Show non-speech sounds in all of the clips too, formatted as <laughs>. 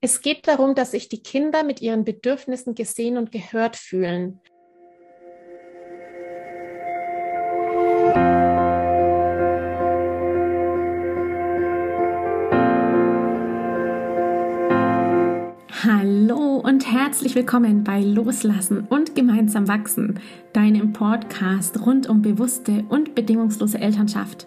Es geht darum, dass sich die Kinder mit ihren Bedürfnissen gesehen und gehört fühlen. Hallo und herzlich willkommen bei Loslassen und gemeinsam wachsen, deinem Podcast rund um bewusste und bedingungslose Elternschaft.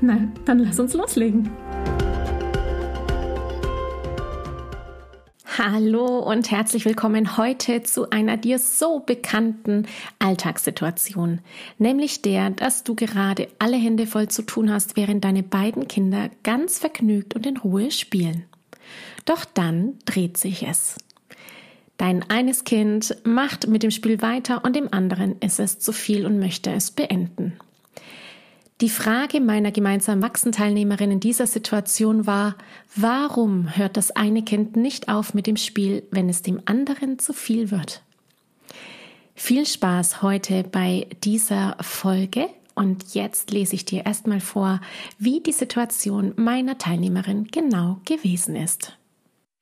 Na, dann lass uns loslegen. Hallo und herzlich willkommen heute zu einer dir so bekannten Alltagssituation, nämlich der, dass du gerade alle Hände voll zu tun hast, während deine beiden Kinder ganz vergnügt und in Ruhe spielen. Doch dann dreht sich es. Dein eines Kind macht mit dem Spiel weiter und dem anderen ist es zu viel und möchte es beenden. Die Frage meiner gemeinsamen Wachsenteilnehmerin in dieser Situation war, warum hört das eine Kind nicht auf mit dem Spiel, wenn es dem anderen zu viel wird? Viel Spaß heute bei dieser Folge und jetzt lese ich dir erstmal vor, wie die Situation meiner Teilnehmerin genau gewesen ist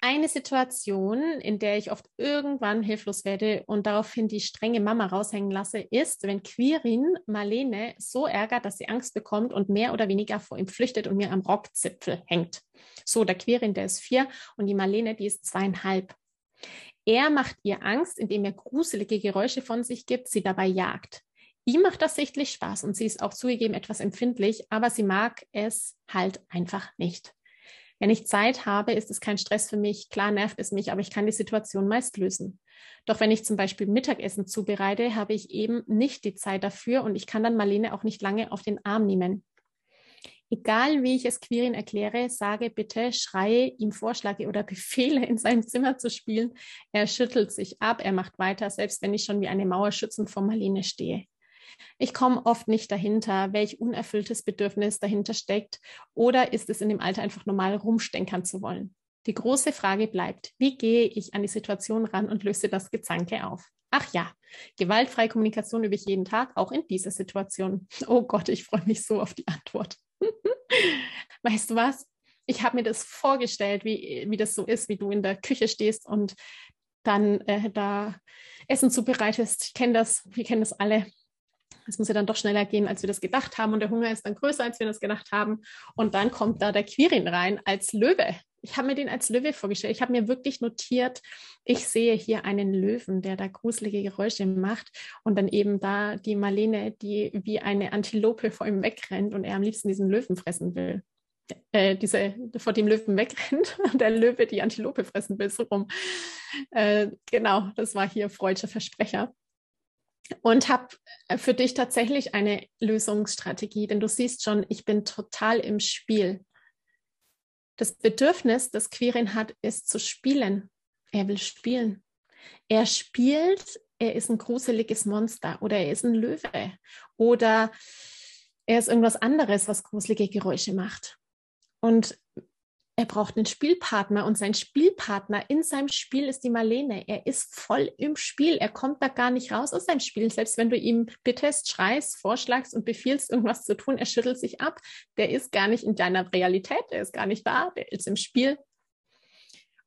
eine Situation, in der ich oft irgendwann hilflos werde und daraufhin die strenge Mama raushängen lasse, ist, wenn Quirin Marlene so ärgert, dass sie Angst bekommt und mehr oder weniger vor ihm flüchtet und mir am Rockzipfel hängt. So, der Quirin, der ist vier und die Marlene, die ist zweieinhalb. Er macht ihr Angst, indem er gruselige Geräusche von sich gibt, sie dabei jagt. Ihm macht das sichtlich Spaß und sie ist auch zugegeben etwas empfindlich, aber sie mag es halt einfach nicht. Wenn ich Zeit habe, ist es kein Stress für mich. Klar nervt es mich, aber ich kann die Situation meist lösen. Doch wenn ich zum Beispiel Mittagessen zubereite, habe ich eben nicht die Zeit dafür und ich kann dann Marlene auch nicht lange auf den Arm nehmen. Egal wie ich es Quirin erkläre, sage bitte, schreie, ihm Vorschläge oder <laughs> Befehle in seinem Zimmer zu spielen. Er schüttelt sich ab, er macht weiter, selbst wenn ich schon wie eine Mauer schützend vor Marlene stehe. Ich komme oft nicht dahinter, welch unerfülltes Bedürfnis dahinter steckt oder ist es in dem Alter einfach normal rumstenkern zu wollen. Die große Frage bleibt, wie gehe ich an die Situation ran und löse das Gezanke auf? Ach ja, gewaltfreie Kommunikation übe ich jeden Tag, auch in dieser Situation. Oh Gott, ich freue mich so auf die Antwort. <laughs> weißt du was? Ich habe mir das vorgestellt, wie, wie das so ist, wie du in der Küche stehst und dann äh, da Essen zubereitest. Ich kenne das, wir kennen das alle. Es muss ja dann doch schneller gehen, als wir das gedacht haben. Und der Hunger ist dann größer, als wir das gedacht haben. Und dann kommt da der Quirin rein als Löwe. Ich habe mir den als Löwe vorgestellt. Ich habe mir wirklich notiert, ich sehe hier einen Löwen, der da gruselige Geräusche macht. Und dann eben da die Marlene, die wie eine Antilope vor ihm wegrennt und er am liebsten diesen Löwen fressen will. Äh, diese vor dem Löwen wegrennt <laughs> und der Löwe die Antilope fressen will, so rum. Äh, genau, das war hier freudscher Versprecher und habe äh, für dich tatsächlich eine Lösungsstrategie, denn du siehst schon, ich bin total im Spiel. Das Bedürfnis, das Quirin hat, ist zu spielen. Er will spielen. Er spielt, er ist ein gruseliges Monster oder er ist ein Löwe oder er ist irgendwas anderes, was gruselige Geräusche macht. Und er braucht einen Spielpartner und sein Spielpartner in seinem Spiel ist die Marlene. Er ist voll im Spiel. Er kommt da gar nicht raus aus seinem Spiel. Selbst wenn du ihm bittest, schreist, vorschlagst und befiehlst, irgendwas zu tun, er schüttelt sich ab. Der ist gar nicht in deiner Realität. Der ist gar nicht da. Der ist im Spiel.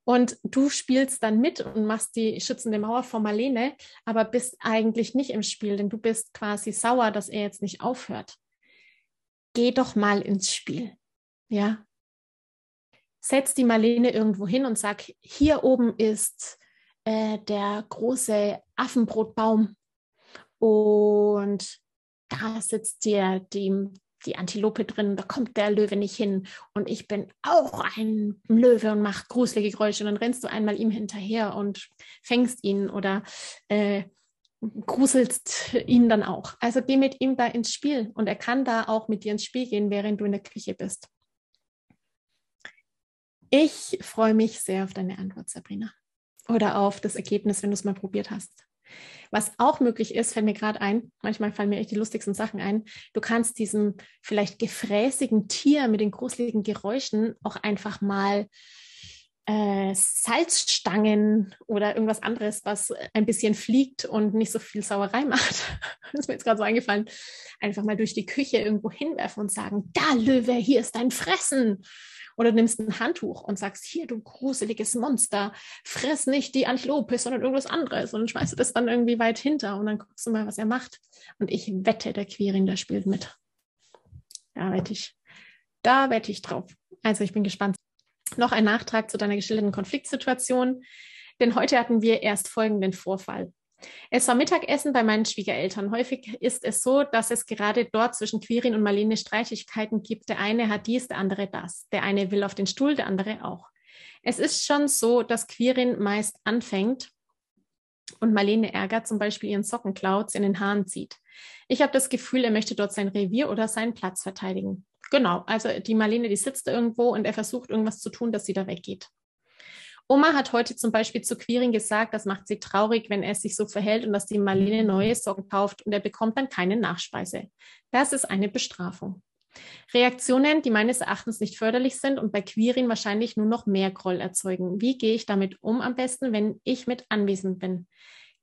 Und du spielst dann mit und machst die schützende Mauer vor Marlene, aber bist eigentlich nicht im Spiel, denn du bist quasi sauer, dass er jetzt nicht aufhört. Geh doch mal ins Spiel. Ja, setz die Marlene irgendwo hin und sag, hier oben ist äh, der große Affenbrotbaum und da sitzt dir die, die Antilope drin, da kommt der Löwe nicht hin und ich bin auch ein Löwe und mache gruselige Geräusche und dann rennst du einmal ihm hinterher und fängst ihn oder äh, gruselst ihn dann auch. Also geh mit ihm da ins Spiel und er kann da auch mit dir ins Spiel gehen, während du in der Küche bist. Ich freue mich sehr auf deine Antwort, Sabrina. Oder auf das Ergebnis, wenn du es mal probiert hast. Was auch möglich ist, fällt mir gerade ein, manchmal fallen mir echt die lustigsten Sachen ein. Du kannst diesem vielleicht gefräßigen Tier mit den gruseligen Geräuschen auch einfach mal äh, Salzstangen oder irgendwas anderes, was ein bisschen fliegt und nicht so viel Sauerei macht. <laughs> das ist mir jetzt gerade so eingefallen. Einfach mal durch die Küche irgendwo hinwerfen und sagen, da Löwe, hier ist dein Fressen. Oder du nimmst ein Handtuch und sagst, hier, du gruseliges Monster, friss nicht die Antilope, sondern irgendwas anderes. Und schmeißt du das dann irgendwie weit hinter und dann guckst du mal, was er macht. Und ich wette, der Quirin, der spielt mit. Da wette ich. Da wette ich drauf. Also ich bin gespannt. Noch ein Nachtrag zu deiner geschilderten Konfliktsituation, denn heute hatten wir erst folgenden Vorfall. Es war Mittagessen bei meinen Schwiegereltern. Häufig ist es so, dass es gerade dort zwischen Quirin und Marlene Streitigkeiten gibt. Der eine hat dies, der andere das. Der eine will auf den Stuhl, der andere auch. Es ist schon so, dass Quirin meist anfängt und Marlene ärgert, zum Beispiel ihren Socken klaut, in den Haaren zieht. Ich habe das Gefühl, er möchte dort sein Revier oder seinen Platz verteidigen. Genau, also die Marlene, die sitzt da irgendwo und er versucht irgendwas zu tun, dass sie da weggeht. Oma hat heute zum Beispiel zu Quirin gesagt, das macht sie traurig, wenn er sich so verhält und dass die Marlene neue Socken kauft und er bekommt dann keine Nachspeise. Das ist eine Bestrafung. Reaktionen, die meines Erachtens nicht förderlich sind und bei Quirin wahrscheinlich nur noch mehr Groll erzeugen. Wie gehe ich damit um am besten, wenn ich mit anwesend bin?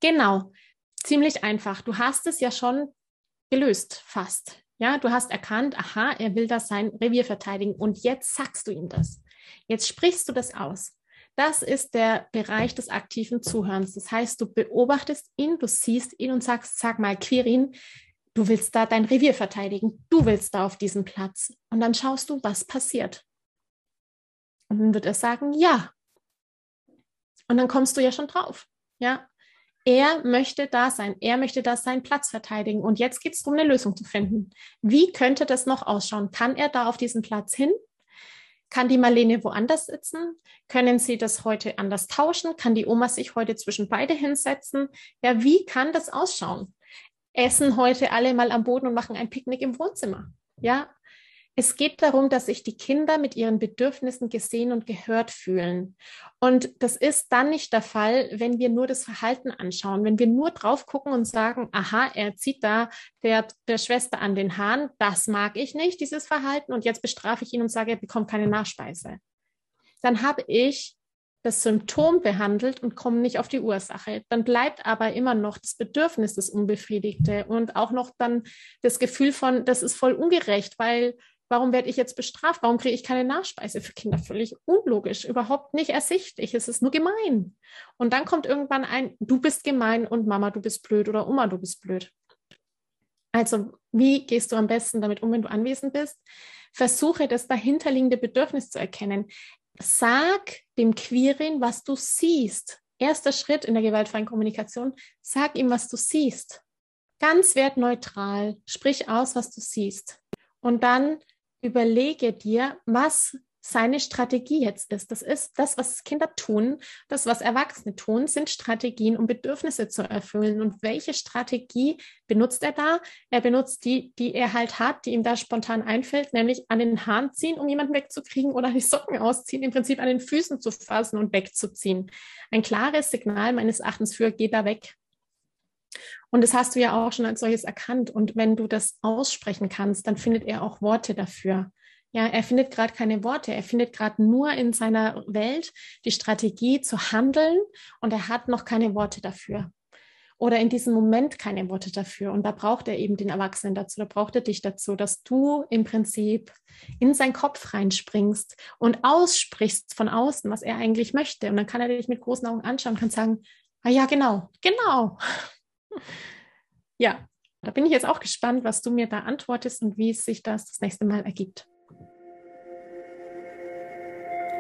Genau, ziemlich einfach. Du hast es ja schon gelöst, fast. Ja, du hast erkannt, aha, er will das sein Revier verteidigen und jetzt sagst du ihm das. Jetzt sprichst du das aus. Das ist der Bereich des aktiven Zuhörens. Das heißt, du beobachtest ihn, du siehst ihn und sagst, sag mal, Quirin, du willst da dein Revier verteidigen, du willst da auf diesen Platz. Und dann schaust du, was passiert. Und dann wird er sagen, ja. Und dann kommst du ja schon drauf. Ja, er möchte da sein. Er möchte da seinen Platz verteidigen. Und jetzt geht es darum, eine Lösung zu finden. Wie könnte das noch ausschauen? Kann er da auf diesen Platz hin? Kann die Marlene woanders sitzen? Können sie das heute anders tauschen? Kann die Oma sich heute zwischen beide hinsetzen? Ja, wie kann das ausschauen? Essen heute alle mal am Boden und machen ein Picknick im Wohnzimmer. Ja, es geht darum, dass sich die Kinder mit ihren Bedürfnissen gesehen und gehört fühlen. Und das ist dann nicht der Fall, wenn wir nur das Verhalten anschauen. Wenn wir nur drauf gucken und sagen, aha, er zieht da der, der Schwester an den Haaren, das mag ich nicht, dieses Verhalten, und jetzt bestrafe ich ihn und sage, er bekommt keine Nachspeise. Dann habe ich das Symptom behandelt und komme nicht auf die Ursache. Dann bleibt aber immer noch das Bedürfnis des Unbefriedigte und auch noch dann das Gefühl von, das ist voll ungerecht, weil Warum werde ich jetzt bestraft? Warum kriege ich keine Nachspeise für Kinder? Völlig unlogisch, überhaupt nicht ersichtlich. Es ist nur gemein. Und dann kommt irgendwann ein, du bist gemein und Mama, du bist blöd oder Oma, du bist blöd. Also, wie gehst du am besten damit um, wenn du anwesend bist? Versuche das dahinterliegende Bedürfnis zu erkennen. Sag dem Queerin, was du siehst. Erster Schritt in der gewaltfreien Kommunikation. Sag ihm, was du siehst. Ganz wertneutral. Sprich aus, was du siehst. Und dann überlege dir, was seine Strategie jetzt ist. Das ist das, was Kinder tun, das, was Erwachsene tun, sind Strategien, um Bedürfnisse zu erfüllen. Und welche Strategie benutzt er da? Er benutzt die, die er halt hat, die ihm da spontan einfällt, nämlich an den Haaren ziehen, um jemanden wegzukriegen oder die Socken ausziehen, im Prinzip an den Füßen zu fassen und wegzuziehen. Ein klares Signal meines Erachtens für, geh da weg. Und das hast du ja auch schon als solches erkannt. Und wenn du das aussprechen kannst, dann findet er auch Worte dafür. Ja, er findet gerade keine Worte. Er findet gerade nur in seiner Welt die Strategie zu handeln und er hat noch keine Worte dafür. Oder in diesem Moment keine Worte dafür. Und da braucht er eben den Erwachsenen dazu, da braucht er dich dazu, dass du im Prinzip in seinen Kopf reinspringst und aussprichst von außen, was er eigentlich möchte. Und dann kann er dich mit großen Augen anschauen und kann sagen, ah ja, genau, genau. Ja, da bin ich jetzt auch gespannt, was du mir da antwortest und wie sich das das nächste Mal ergibt.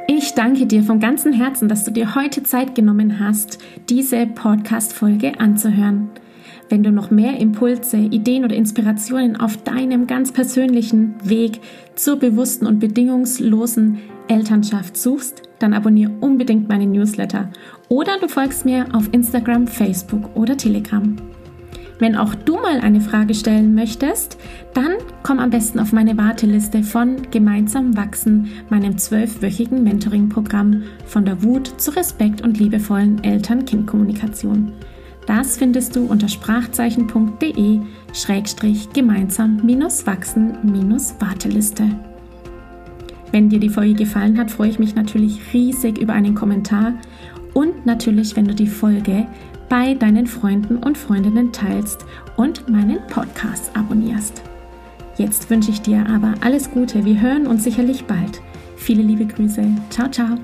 Ich danke dir von ganzem Herzen, dass du dir heute Zeit genommen hast, diese Podcast-Folge anzuhören. Wenn du noch mehr Impulse, Ideen oder Inspirationen auf deinem ganz persönlichen Weg zur bewussten und bedingungslosen Elternschaft suchst, dann abonniere unbedingt meine Newsletter oder du folgst mir auf Instagram, Facebook oder Telegram. Wenn auch du mal eine Frage stellen möchtest, dann komm am besten auf meine Warteliste von Gemeinsam wachsen, meinem zwölfwöchigen Mentoring-Programm von der Wut zu Respekt und liebevollen Eltern-Kind-Kommunikation. Das findest du unter sprachzeichen.de-gemeinsam-wachsen-warteliste. Wenn dir die Folge gefallen hat, freue ich mich natürlich riesig über einen Kommentar und natürlich, wenn du die Folge bei deinen Freunden und Freundinnen teilst und meinen Podcast abonnierst. Jetzt wünsche ich dir aber alles Gute. Wir hören uns sicherlich bald. Viele liebe Grüße. Ciao, ciao.